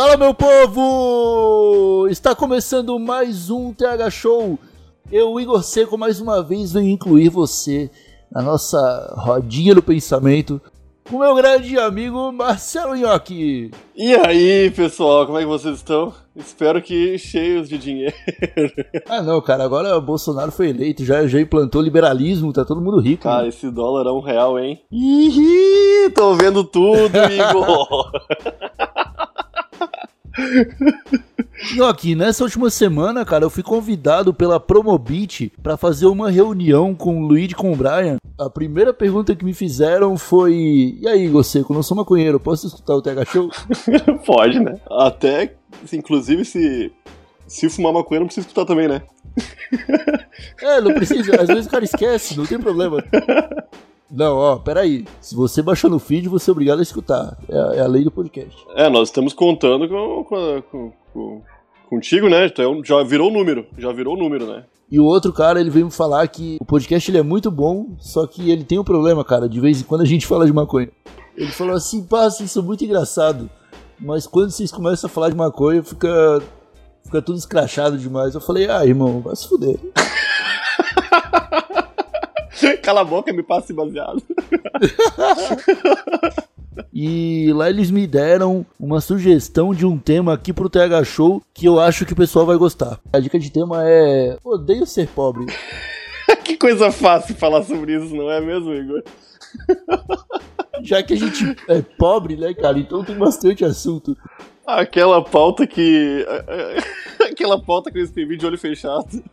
Fala meu povo! Está começando mais um TH Show. Eu, Igor Seco, mais uma vez venho incluir você na nossa rodinha do pensamento com meu grande amigo Marcelo Nhoque. E aí, pessoal, como é que vocês estão? Espero que cheios de dinheiro. Ah não, cara, agora o Bolsonaro foi eleito, já, já implantou liberalismo, tá todo mundo rico. Cara, né? esse dólar é um real, hein? Ih, tô vendo tudo, Igor. Nhoque, nessa última semana, cara, eu fui convidado pela Promobit pra fazer uma reunião com o Luigi e com o Brian. A primeira pergunta que me fizeram foi: E aí, Igor Seco, não sou maconheiro, posso escutar o TH Show? Pode, né? Até, inclusive, se, se fumar maconha, não precisa escutar também, né? É, não precisa. Às vezes o cara esquece, não tem problema. Não, ó, peraí. Se você baixou no feed, você é obrigado a escutar. É, a- é a lei do podcast. É, nós estamos contando com, com, com- com- contigo, né? Então já virou número, já virou número, né? E o outro cara, ele veio me falar que o podcast ele é muito bom, só que ele tem um problema, cara. De vez em quando a gente fala de maconha. Ele falou assim, pá, vocês são muito engraçado. Mas quando vocês começam a falar de maconha, fica, fica tudo escrachado demais. Eu falei, ah, irmão, vai se fuder. Cala a boca, me passe baseado. E lá eles me deram uma sugestão de um tema aqui pro TH Show que eu acho que o pessoal vai gostar. A dica de tema é Odeio ser pobre. que coisa fácil falar sobre isso, não é mesmo, Igor? Já que a gente é pobre, né, cara? Então tem bastante assunto. Aquela pauta que. Aquela pauta que eu escrevi de olho fechado.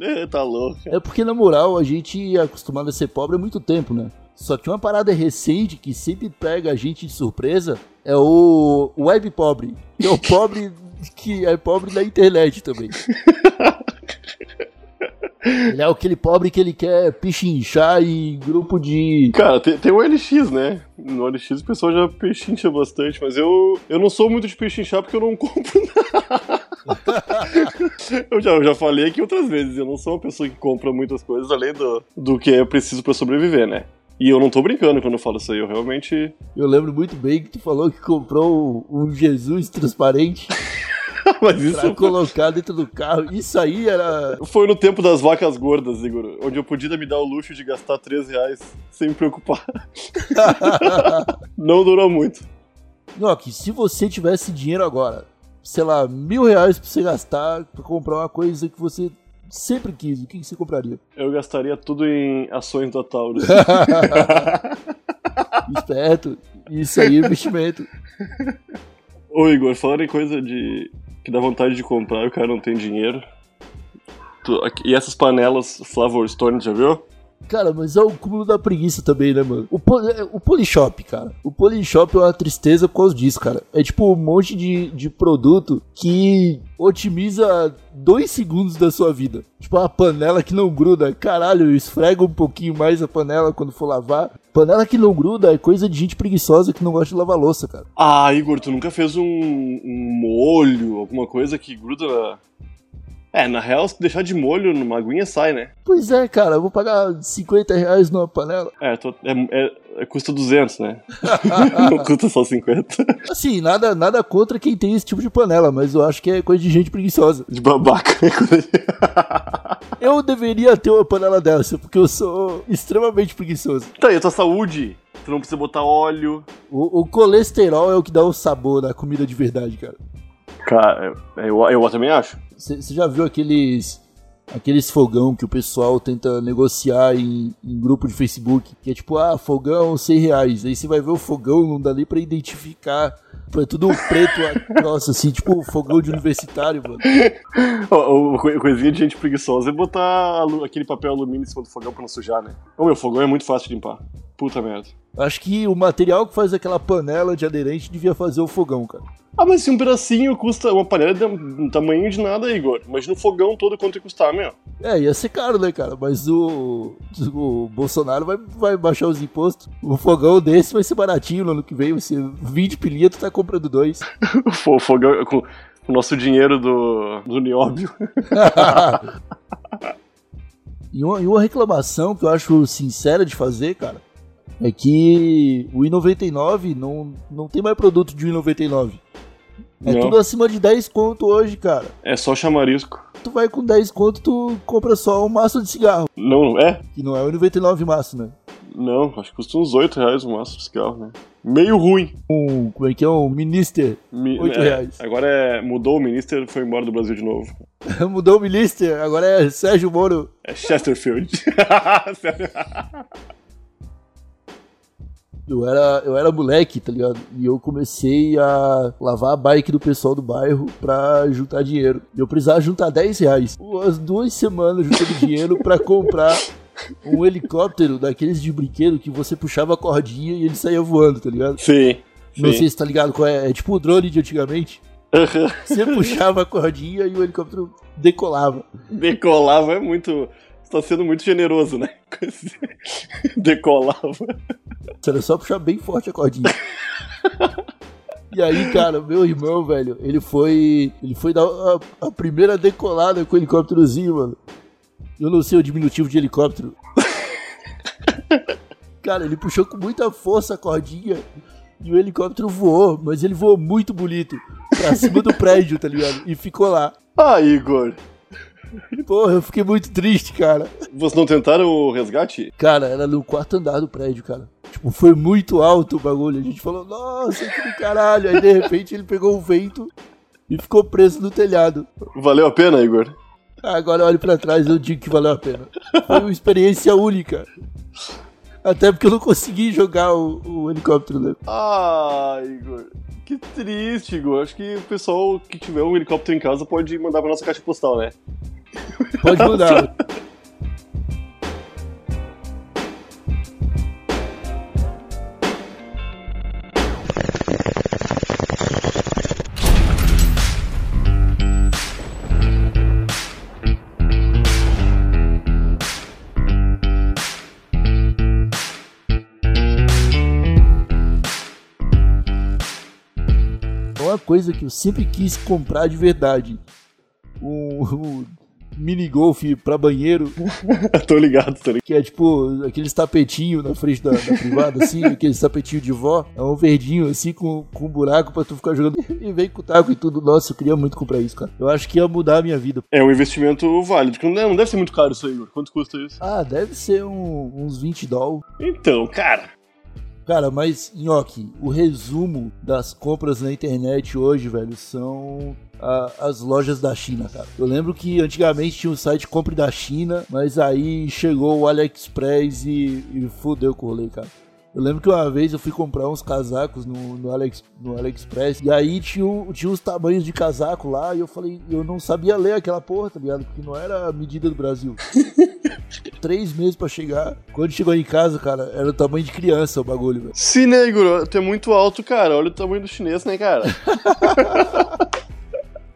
É, tá louco. É porque, na moral, a gente é acostumado a ser pobre há muito tempo, né? Só que uma parada recente que sempre pega a gente de surpresa é o web pobre. Que é o pobre que é pobre na internet também. Ele é aquele pobre que ele quer pichinchar em grupo de. Cara, tem, tem o LX, né? No LX o pessoal já pechincha bastante, mas eu, eu não sou muito de pechinchar porque eu não compro nada. eu, já, eu já falei aqui outras vezes, eu não sou uma pessoa que compra muitas coisas além do, do que é preciso pra sobreviver, né? E eu não tô brincando quando eu falo isso aí, eu realmente. Eu lembro muito bem que tu falou que comprou um Jesus transparente mas isso pra colocar dentro do carro. Isso aí era. foi no tempo das vacas gordas, Igor, onde eu podia me dar o luxo de gastar 3 reais sem me preocupar. não durou muito. Nock, se você tivesse dinheiro agora, sei lá, mil reais pra você gastar pra comprar uma coisa que você sempre quis, o que que você compraria? Eu gastaria tudo em ações da Taurus. Esperto. Isso aí é investimento. Ô Igor, falando em coisa de. Que dá vontade de comprar e o cara não tem dinheiro. Tu- e essas panelas Flavor Stone, já viu? Cara, mas é o cúmulo da preguiça também, né, mano? O, po- é, o Polishop, cara. O Polishop é uma tristeza por causa disso, cara. É tipo um monte de, de produto que otimiza dois segundos da sua vida. Tipo uma panela que não gruda. Caralho, esfrega um pouquinho mais a panela quando for lavar. Panela que não gruda é coisa de gente preguiçosa que não gosta de lavar louça, cara. Ah, Igor, tu nunca fez um, um molho, alguma coisa que gruda na. É, na real, se deixar de molho numa aguinha sai, né? Pois é, cara, eu vou pagar 50 reais numa panela. É, tô- é, é- é- custa 200, né? não custa só 50. Assim, nada, nada contra quem tem esse tipo de panela, mas eu acho que é coisa de gente preguiçosa. De babaca. Eu deveria ter uma panela dessa, porque eu sou extremamente preguiçoso. tá, e a tua saúde? Tu não precisa botar óleo. O, o colesterol é o que dá o sabor da comida de verdade, cara. Cara, eu, eu também acho. Você já viu aqueles aqueles fogão que o pessoal tenta negociar em, em grupo de Facebook? Que é tipo, ah, fogão 100 reais. Aí você vai ver o fogão, não dá nem pra identificar. É tudo preto, nossa, assim, tipo fogão de universitário, mano. Coisinha de gente preguiçosa é botar aquele papel alumínio em cima do fogão pra não sujar, né? O meu fogão é muito fácil de limpar. Puta merda. Acho que o material que faz aquela panela de aderente devia fazer o fogão, cara. Ah, mas se um pedacinho custa uma panela de tamanho de nada, Igor. Imagina o fogão todo quanto ia custar, meu. É, ia ser caro, né, cara? Mas o, o Bolsonaro vai, vai baixar os impostos. O fogão desse vai ser baratinho no ano que vem, vai ser 20 pilinha, tu tá comprando dois. o fogão com o nosso dinheiro do, do nióbio. e, uma, e uma reclamação que eu acho sincera de fazer, cara, é que o i99 não, não tem mais produto de 1,99. É Não. tudo acima de 10 conto hoje, cara. É só chamarisco. Tu vai com 10 conto, tu compra só um maço de cigarro. Não, é? Que não é o 99 maço, né? Não, acho que custa uns 8 reais o maço de cigarro, né? Meio ruim. Um, como é que é? Um Minister. Mi- 8 é, reais. Agora é. Mudou o ministro e foi embora do Brasil de novo. Mudou o Minister, agora é Sérgio Moro. É Chesterfield. Eu era, eu era moleque, tá ligado? E eu comecei a lavar a bike do pessoal do bairro pra juntar dinheiro. E eu precisava juntar 10 reais. Umas duas semanas juntando dinheiro pra comprar um helicóptero daqueles de brinquedo que você puxava a cordinha e ele saía voando, tá ligado? sim. Não sim. sei se tá ligado qual é. É tipo o drone de antigamente. Você puxava a cordinha e o helicóptero decolava. Decolava é muito. Tá sendo muito generoso, né? Decolava. Era só puxar bem forte a cordinha. E aí, cara, meu irmão, velho, ele foi. Ele foi dar a, a primeira decolada com o helicópterozinho, mano. Eu não sei o diminutivo de helicóptero. Cara, ele puxou com muita força a cordinha e o helicóptero voou, mas ele voou muito bonito. Pra cima do prédio, tá ligado? E ficou lá. Ah, Igor. Porra, eu fiquei muito triste, cara. Vocês não tentaram o resgate? Cara, era no quarto andar do prédio, cara. Tipo, foi muito alto o bagulho. A gente falou, nossa, que do caralho. Aí de repente ele pegou o vento e ficou preso no telhado. Valeu a pena, Igor? Agora eu olho pra trás e eu digo que valeu a pena. Foi uma experiência única. Até porque eu não consegui jogar o, o helicóptero, né? Ah, Igor. Que triste, Igor. Acho que o pessoal que tiver um helicóptero em casa pode mandar pra nossa caixa postal, né? Pode mudar. coisa que eu sempre quis comprar de verdade. Um, um mini golf pra banheiro, tô ligado, tô ligado. que é tipo aqueles tapetinhos na frente da, da privada, assim, aqueles tapetinhos de vó. É um verdinho assim com, com um buraco pra tu ficar jogando. E vem com taco e tudo. Nossa, eu queria muito comprar isso, cara. Eu acho que ia mudar a minha vida. É um investimento válido. que Não deve, não deve ser muito caro isso aí, Igor. Quanto custa isso? Ah, deve ser um- uns 20 dólares. Então, cara. Cara, mas, Nhoque, o resumo das compras na internet hoje, velho, são a- as lojas da China, cara. Eu lembro que antigamente tinha um site Compre da China, mas aí chegou o AliExpress e, e fudeu com o rolê, cara. Eu lembro que uma vez eu fui comprar uns casacos no, no, Alex, no AliExpress e aí tinha, tinha uns tamanhos de casaco lá e eu falei, eu não sabia ler aquela porra, tá ligado? Porque não era a medida do Brasil. Três meses pra chegar. Quando chegou em casa, cara, era o tamanho de criança o bagulho, velho. Sim, né, Igor? Tu é muito alto, cara. Olha o tamanho do chinês, né, cara?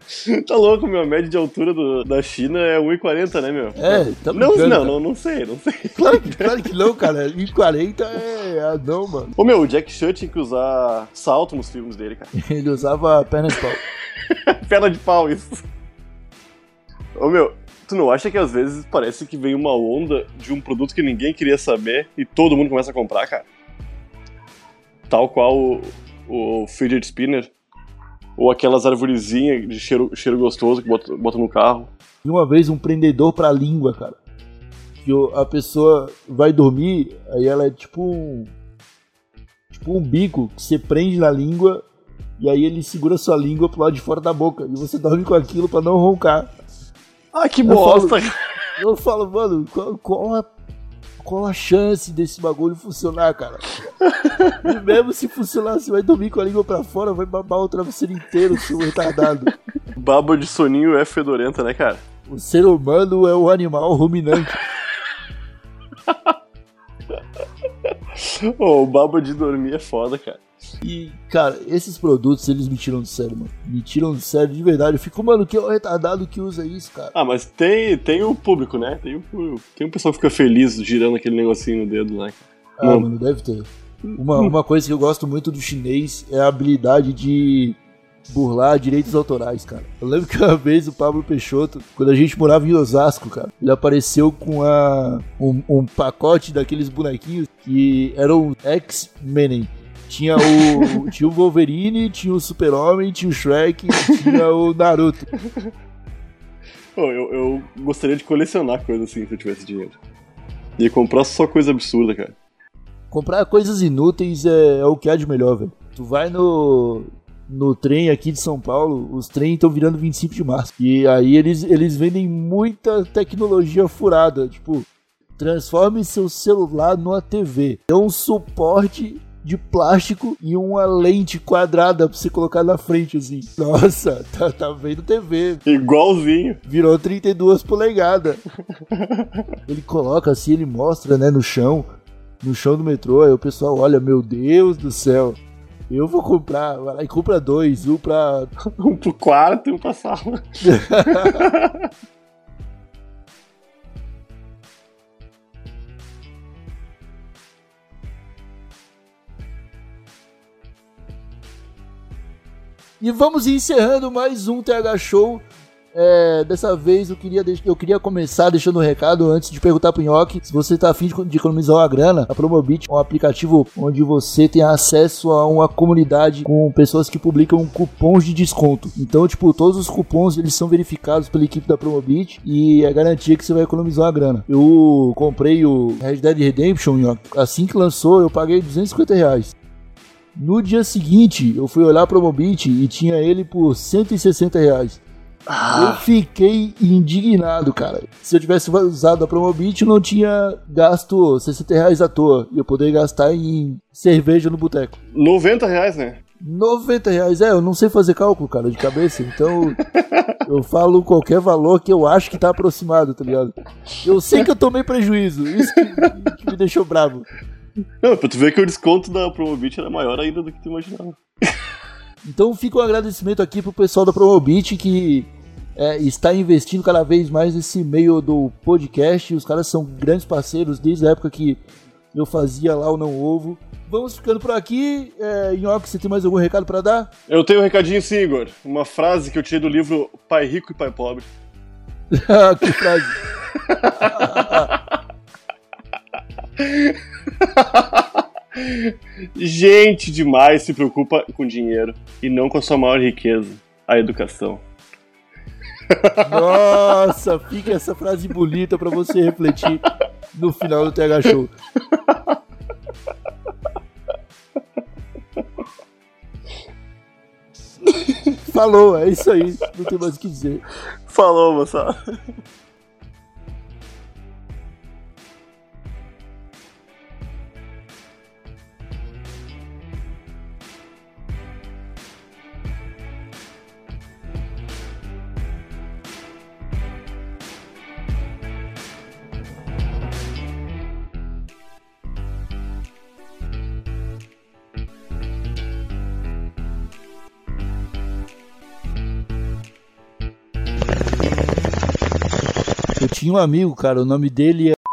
tá louco, meu. A média de altura do- da China é 1,40, né, meu? É, tá Não, brincando, não, não, não sei, não sei. Claro que, claro que não, cara. Em 40 é anão, mano. Ô, meu, o Jack Chan tinha que usar salto nos filmes dele, cara. Ele usava perna de pau. Perna de pau, isso. Ô, meu, tu não acha que às vezes parece que vem uma onda de um produto que ninguém queria saber e todo mundo começa a comprar, cara? Tal qual o, o fidget spinner. Ou aquelas arvorezinhas de cheiro, cheiro gostoso que bota, bota no carro. E uma vez um prendedor pra língua, cara. Que a pessoa vai dormir, aí ela é tipo um. Tipo um bico que você prende na língua e aí ele segura sua língua pro lado de fora da boca. E você dorme com aquilo pra não roncar. Ah, que Eu bosta! falo- Eu falo, mano, qual, qual a, qual a chance desse bagulho funcionar, cara? E mesmo se funcionar, você vai dormir com a língua pra fora, vai babar o travesseiro inteiro, seu retardado. Baba de soninho é fedorenta, né, cara? O ser humano é o animal ruminante. Ô, o baba de dormir é foda, cara. E, cara, esses produtos, eles me tiram do sério, mano. Me tiram do sério de verdade. Eu fico, mano, que é o retardado que usa isso, cara. Ah, mas tem, tem o público, né? Tem o. Tem um pessoal que fica feliz girando aquele negocinho no dedo lá. Ah, Não. mano, deve ter. Uma, uma coisa que eu gosto muito do chinês é a habilidade de burlar direitos autorais, cara. Eu lembro que uma vez o Pablo Peixoto, quando a gente morava em Osasco, cara, ele apareceu com a, um, um pacote daqueles bonequinhos que eram X-Men. Tinha o, tinha o Wolverine, tinha o Super-Homem, tinha o Shrek, tinha o Naruto. Pô, eu, eu gostaria de colecionar coisa assim se eu tivesse dinheiro. Ia comprar só coisa absurda, cara. Comprar coisas inúteis é, é o que há de melhor, velho. Tu vai no, no trem aqui de São Paulo, os trens estão virando 25 de março. E aí eles, eles vendem muita tecnologia furada. Tipo, transforme seu celular numa TV. É um suporte de plástico e uma lente quadrada pra você colocar na frente, assim. Nossa, tá, tá vendo TV. Igualzinho. Virou 32 polegadas. ele coloca assim, ele mostra, né, no chão, no chão do metrô, aí o pessoal olha, meu Deus do céu. Eu vou comprar, vai lá e compra dois, um pra. Um pro quarto e um pra sala. E vamos encerrando mais um TH Show. É, dessa vez eu queria, eu queria começar deixando um recado antes de perguntar pro Nhoque se você tá afim de, de economizar uma grana. A Promobit é um aplicativo onde você tem acesso a uma comunidade com pessoas que publicam cupons de desconto. Então, tipo, todos os cupons eles são verificados pela equipe da Promobit e é garantia que você vai economizar uma grana. Eu comprei o Red Dead Redemption, Nhoque, assim que lançou, eu paguei 250 reais. No dia seguinte, eu fui olhar a Promobit e tinha ele por 160 reais. Eu fiquei indignado, cara. Se eu tivesse usado a Promobit, eu não tinha gasto 60 reais à toa. E eu poderia gastar em cerveja no boteco. 90 reais, né? 90 reais, é, eu não sei fazer cálculo, cara, de cabeça, então eu falo qualquer valor que eu acho que tá aproximado, tá ligado? Eu sei que eu tomei prejuízo, isso que, que me deixou bravo. Não, pra tu ver que o desconto da Promobit era maior ainda do que tu imaginava. Então fica um agradecimento aqui pro pessoal da Promobit que é, está investindo cada vez mais nesse meio do podcast. Os caras são grandes parceiros desde a época que eu fazia lá o Não Ovo. Vamos ficando por aqui. É, Nhoque, você tem mais algum recado para dar? Eu tenho um recadinho sim, Igor. Uma frase que eu tirei do livro Pai Rico e Pai Pobre. que frase. Gente demais se preocupa com dinheiro e não com a sua maior riqueza, a educação. Nossa, fica essa frase bonita para você refletir no final do TH Show. Falou, é isso aí. Não tem mais o que dizer. Falou, moçada. Tinha um amigo, cara, o nome dele é.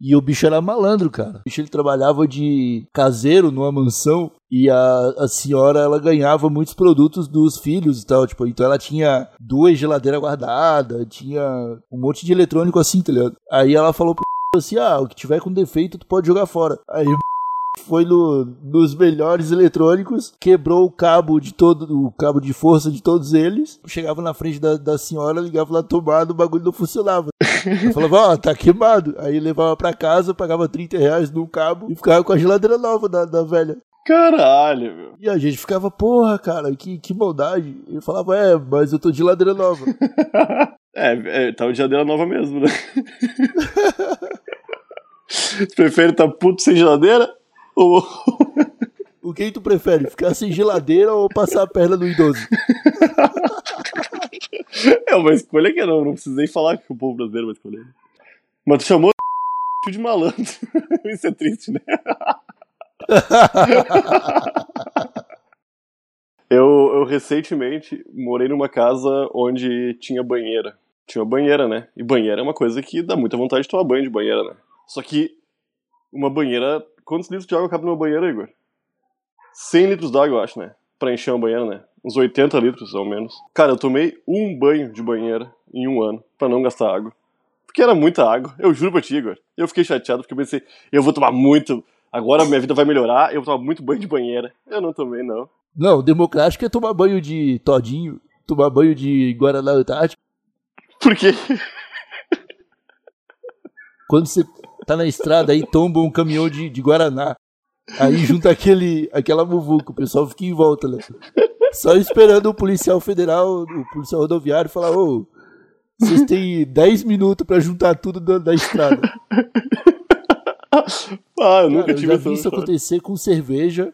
E o bicho era malandro, cara. O bicho ele trabalhava de caseiro numa mansão e a, a senhora ela ganhava muitos produtos dos filhos e tal, tipo, então ela tinha duas geladeiras guardadas, tinha um monte de eletrônico assim, tá ligado? Aí ela falou pro assim: "Ah, o que tiver com defeito tu pode jogar fora". Aí o foi no, nos melhores eletrônicos, quebrou o cabo de todo o cabo de força de todos eles. Chegava na frente da, da senhora, ligava na tomada, o bagulho não funcionava. Eu falava, ó, tá queimado. Aí levava pra casa, pagava 30 reais no cabo e ficava com a geladeira nova da, da velha. Caralho, meu. E a gente ficava, porra, cara, que, que maldade. Ele falava, é, mas eu tô de geladeira nova. É, é tá o geladeira nova mesmo, né? Prefere tá puto sem geladeira? Ou. O que tu prefere, ficar sem geladeira ou passar a perna no idoso? É uma escolha que não, não precisei falar que o povo brasileiro vai escolher. Mas tu chamou de malandro. Isso é triste, né? eu, eu recentemente morei numa casa onde tinha banheira. Tinha banheira, né? E banheira é uma coisa que dá muita vontade de tomar banho de banheira, né? Só que uma banheira. Quantos litros de água cabe numa banheira, Igor? 100 litros d'água, eu acho, né? Pra encher uma banheira, né? Uns 80 litros, ao menos. Cara, eu tomei um banho de banheira em um ano, pra não gastar água. Porque era muita água. Eu juro pra ti, Igor. Eu fiquei chateado porque eu pensei, eu vou tomar muito. Agora minha vida vai melhorar, eu vou tomar muito banho de banheira. Eu não tomei, não. Não, democrático é tomar banho de todinho, tomar banho de Guaraná Antártico. Por quê? Quando você tá na estrada aí tomba um caminhão de, de Guaraná. Aí junta aquele, aquela muvuca, o pessoal fica em volta, né? Só esperando o policial federal, o policial rodoviário falar, ô, vocês têm 10 minutos pra juntar tudo da, da estrada. Ah, eu nunca Cara, eu tive já essa vi isso acontecer com cerveja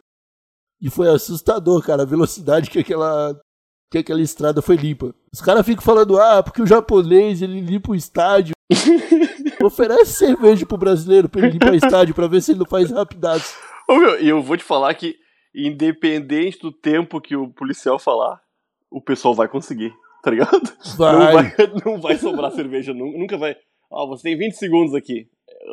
e foi assustador, cara, a velocidade que aquela, que aquela estrada foi limpa. Os caras ficam falando, ah, porque o japonês ele limpa o estádio. Oferece cerveja pro brasileiro pra ele limpar o estádio pra ver se ele não faz rapidaço. Meu, e eu vou te falar que, independente do tempo que o policial falar, o pessoal vai conseguir, tá ligado? Não Vai. vai, não vai sobrar cerveja, nu- nunca vai. Ó, você tem 20 segundos aqui.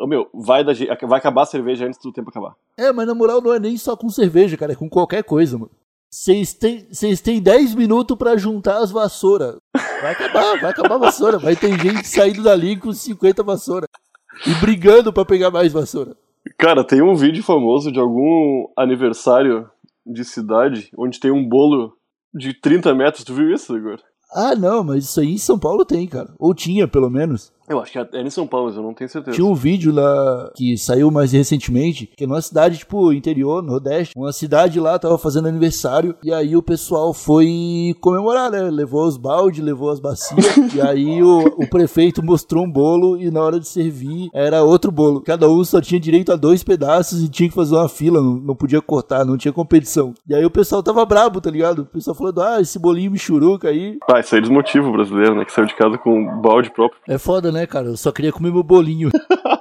Ô, meu, vai, je- vai acabar a cerveja antes do tempo acabar. É, mas na moral não é nem só com cerveja, cara, é com qualquer coisa, mano. Vocês têm, vocês têm 10 minutos pra juntar as vassouras. Vai acabar, vai acabar a vassoura. Vai ter gente saindo dali com 50 vassouras. E brigando pra pegar mais vassoura. Cara, tem um vídeo famoso de algum aniversário de cidade onde tem um bolo de 30 metros. Tu viu isso, Igor? Ah, não, mas isso aí em São Paulo tem, cara. Ou tinha, pelo menos. Eu acho que é em São Paulo, mas eu não tenho certeza. Tinha um vídeo lá que saiu mais recentemente, que é numa cidade, tipo, interior, nordeste. Uma cidade lá tava fazendo aniversário, e aí o pessoal foi comemorar, né? Levou os baldes, levou as bacias, e aí o, o prefeito mostrou um bolo, e na hora de servir era outro bolo. Cada um só tinha direito a dois pedaços e tinha que fazer uma fila, não, não podia cortar, não tinha competição. E aí o pessoal tava brabo, tá ligado? O pessoal falando, ah, esse bolinho michuruca aí. Ah, isso aí desmotiva o brasileiro, né? Que saiu de casa com um balde próprio. É foda, né, cara? Eu só queria comer meu bolinho.